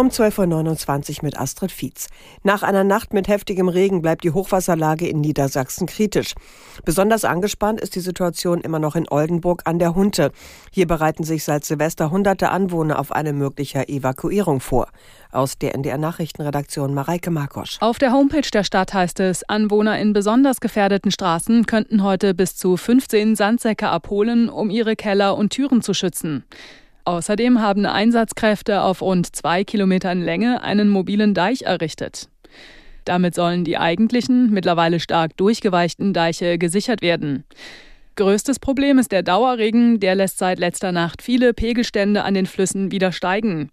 Um 12.29 Uhr mit Astrid Fietz. Nach einer Nacht mit heftigem Regen bleibt die Hochwasserlage in Niedersachsen kritisch. Besonders angespannt ist die Situation immer noch in Oldenburg an der Hunte. Hier bereiten sich seit Silvester hunderte Anwohner auf eine mögliche Evakuierung vor. Aus der NDR Nachrichtenredaktion Mareike Markosch. Auf der Homepage der Stadt heißt es, Anwohner in besonders gefährdeten Straßen könnten heute bis zu 15 Sandsäcke abholen, um ihre Keller und Türen zu schützen. Außerdem haben Einsatzkräfte auf rund zwei Kilometern Länge einen mobilen Deich errichtet. Damit sollen die eigentlichen, mittlerweile stark durchgeweichten Deiche gesichert werden. Größtes Problem ist der Dauerregen, der lässt seit letzter Nacht viele Pegelstände an den Flüssen wieder steigen.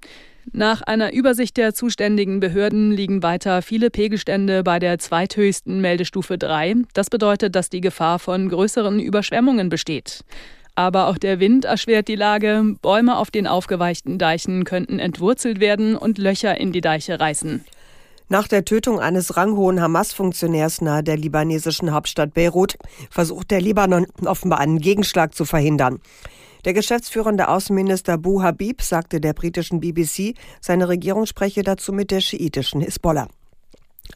Nach einer Übersicht der zuständigen Behörden liegen weiter viele Pegelstände bei der zweithöchsten Meldestufe 3. Das bedeutet, dass die Gefahr von größeren Überschwemmungen besteht. Aber auch der Wind erschwert die Lage. Bäume auf den aufgeweichten Deichen könnten entwurzelt werden und Löcher in die Deiche reißen. Nach der Tötung eines ranghohen Hamas-Funktionärs nahe der libanesischen Hauptstadt Beirut versucht der Libanon offenbar einen Gegenschlag zu verhindern. Der geschäftsführende Außenminister Bu Habib sagte der britischen BBC, seine Regierung spreche dazu mit der schiitischen Hisbollah.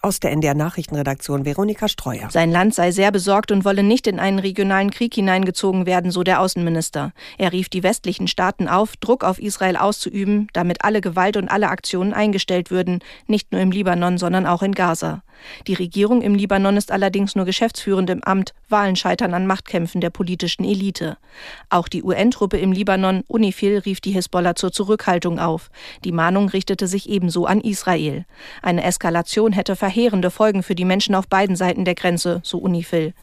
Aus der NDR Nachrichtenredaktion Veronika Streuer. Sein Land sei sehr besorgt und wolle nicht in einen regionalen Krieg hineingezogen werden, so der Außenminister. Er rief die westlichen Staaten auf, Druck auf Israel auszuüben, damit alle Gewalt und alle Aktionen eingestellt würden, nicht nur im Libanon, sondern auch in Gaza. Die Regierung im Libanon ist allerdings nur geschäftsführend im Amt, Wahlen scheitern an Machtkämpfen der politischen Elite. Auch die UN-Truppe im Libanon, UNIFIL, rief die Hisbollah zur Zurückhaltung auf. Die Mahnung richtete sich ebenso an Israel. Eine Eskalation hätte verheerende Folgen für die Menschen auf beiden Seiten der Grenze, so UNIFIL.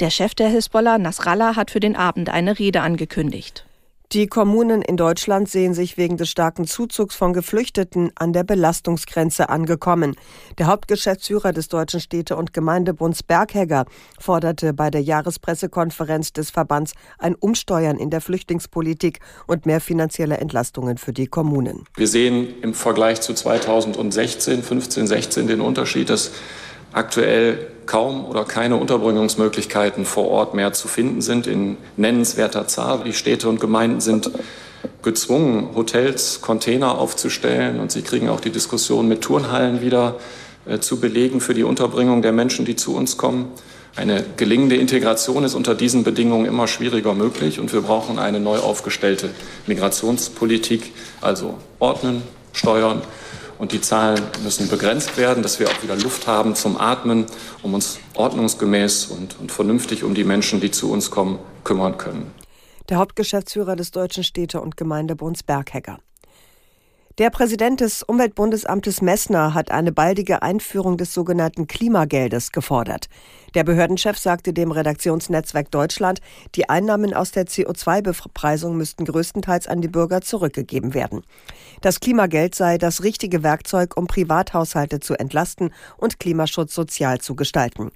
Der Chef der Hisbollah, Nasrallah, hat für den Abend eine Rede angekündigt. Die Kommunen in Deutschland sehen sich wegen des starken Zuzugs von Geflüchteten an der Belastungsgrenze angekommen. Der Hauptgeschäftsführer des Deutschen Städte- und Gemeindebunds Berghegger forderte bei der Jahrespressekonferenz des Verbands ein Umsteuern in der Flüchtlingspolitik und mehr finanzielle Entlastungen für die Kommunen. Wir sehen im Vergleich zu 2016, 15, 16 den Unterschied, dass aktuell kaum oder keine Unterbringungsmöglichkeiten vor Ort mehr zu finden sind in nennenswerter Zahl. Die Städte und Gemeinden sind gezwungen, Hotels, Container aufzustellen und sie kriegen auch die Diskussion mit Turnhallen wieder äh, zu belegen für die Unterbringung der Menschen, die zu uns kommen. Eine gelingende Integration ist unter diesen Bedingungen immer schwieriger möglich und wir brauchen eine neu aufgestellte Migrationspolitik, also ordnen, steuern und die Zahlen müssen begrenzt werden, dass wir auch wieder Luft haben zum Atmen, um uns ordnungsgemäß und, und vernünftig um die Menschen, die zu uns kommen, kümmern können. Der Hauptgeschäftsführer des Deutschen Städte- und Gemeindebunds Berghegger. Der Präsident des Umweltbundesamtes Messner hat eine baldige Einführung des sogenannten Klimageldes gefordert. Der Behördenchef sagte dem Redaktionsnetzwerk Deutschland, die Einnahmen aus der CO2-Bepreisung müssten größtenteils an die Bürger zurückgegeben werden. Das Klimageld sei das richtige Werkzeug, um Privathaushalte zu entlasten und Klimaschutz sozial zu gestalten.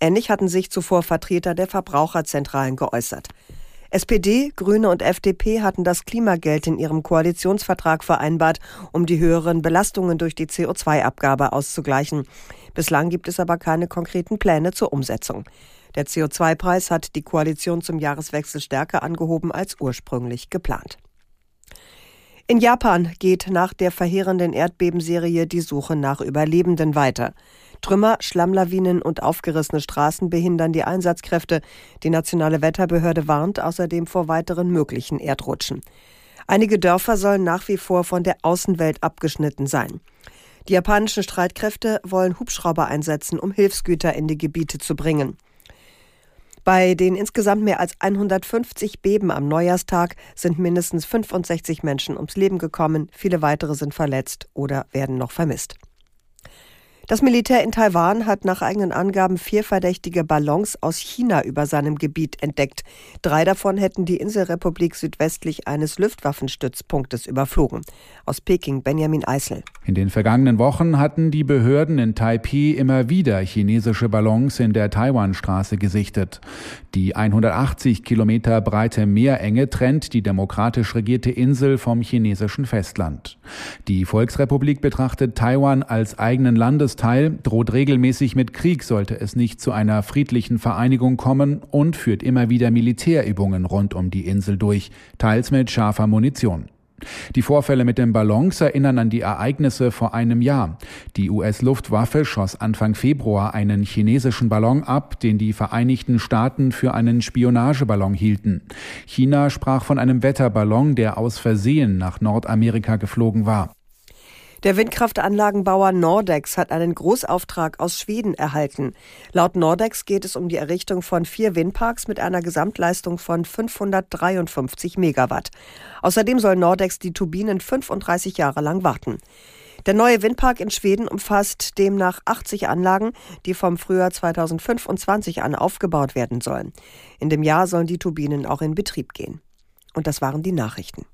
Ähnlich hatten sich zuvor Vertreter der Verbraucherzentralen geäußert. SPD, Grüne und FDP hatten das Klimageld in ihrem Koalitionsvertrag vereinbart, um die höheren Belastungen durch die CO2-Abgabe auszugleichen. Bislang gibt es aber keine konkreten Pläne zur Umsetzung. Der CO2-Preis hat die Koalition zum Jahreswechsel stärker angehoben als ursprünglich geplant. In Japan geht nach der verheerenden Erdbebenserie die Suche nach Überlebenden weiter. Trümmer, Schlammlawinen und aufgerissene Straßen behindern die Einsatzkräfte. Die nationale Wetterbehörde warnt außerdem vor weiteren möglichen Erdrutschen. Einige Dörfer sollen nach wie vor von der Außenwelt abgeschnitten sein. Die japanischen Streitkräfte wollen Hubschrauber einsetzen, um Hilfsgüter in die Gebiete zu bringen. Bei den insgesamt mehr als 150 Beben am Neujahrstag sind mindestens 65 Menschen ums Leben gekommen, viele weitere sind verletzt oder werden noch vermisst. Das Militär in Taiwan hat nach eigenen Angaben vier verdächtige Ballons aus China über seinem Gebiet entdeckt. Drei davon hätten die Inselrepublik südwestlich eines Luftwaffenstützpunktes überflogen. Aus Peking Benjamin Eisel. In den vergangenen Wochen hatten die Behörden in Taipei immer wieder chinesische Ballons in der Taiwanstraße gesichtet. Die 180 Kilometer breite Meerenge trennt die demokratisch regierte Insel vom chinesischen Festland. Die Volksrepublik betrachtet Taiwan als eigenen Landesteil teil, droht regelmäßig mit Krieg, sollte es nicht zu einer friedlichen Vereinigung kommen und führt immer wieder Militärübungen rund um die Insel durch, teils mit scharfer Munition. Die Vorfälle mit den Ballons erinnern an die Ereignisse vor einem Jahr. Die US-Luftwaffe schoss Anfang Februar einen chinesischen Ballon ab, den die Vereinigten Staaten für einen Spionageballon hielten. China sprach von einem Wetterballon, der aus Versehen nach Nordamerika geflogen war. Der Windkraftanlagenbauer Nordex hat einen Großauftrag aus Schweden erhalten. Laut Nordex geht es um die Errichtung von vier Windparks mit einer Gesamtleistung von 553 Megawatt. Außerdem soll Nordex die Turbinen 35 Jahre lang warten. Der neue Windpark in Schweden umfasst demnach 80 Anlagen, die vom Frühjahr 2025 an aufgebaut werden sollen. In dem Jahr sollen die Turbinen auch in Betrieb gehen. Und das waren die Nachrichten.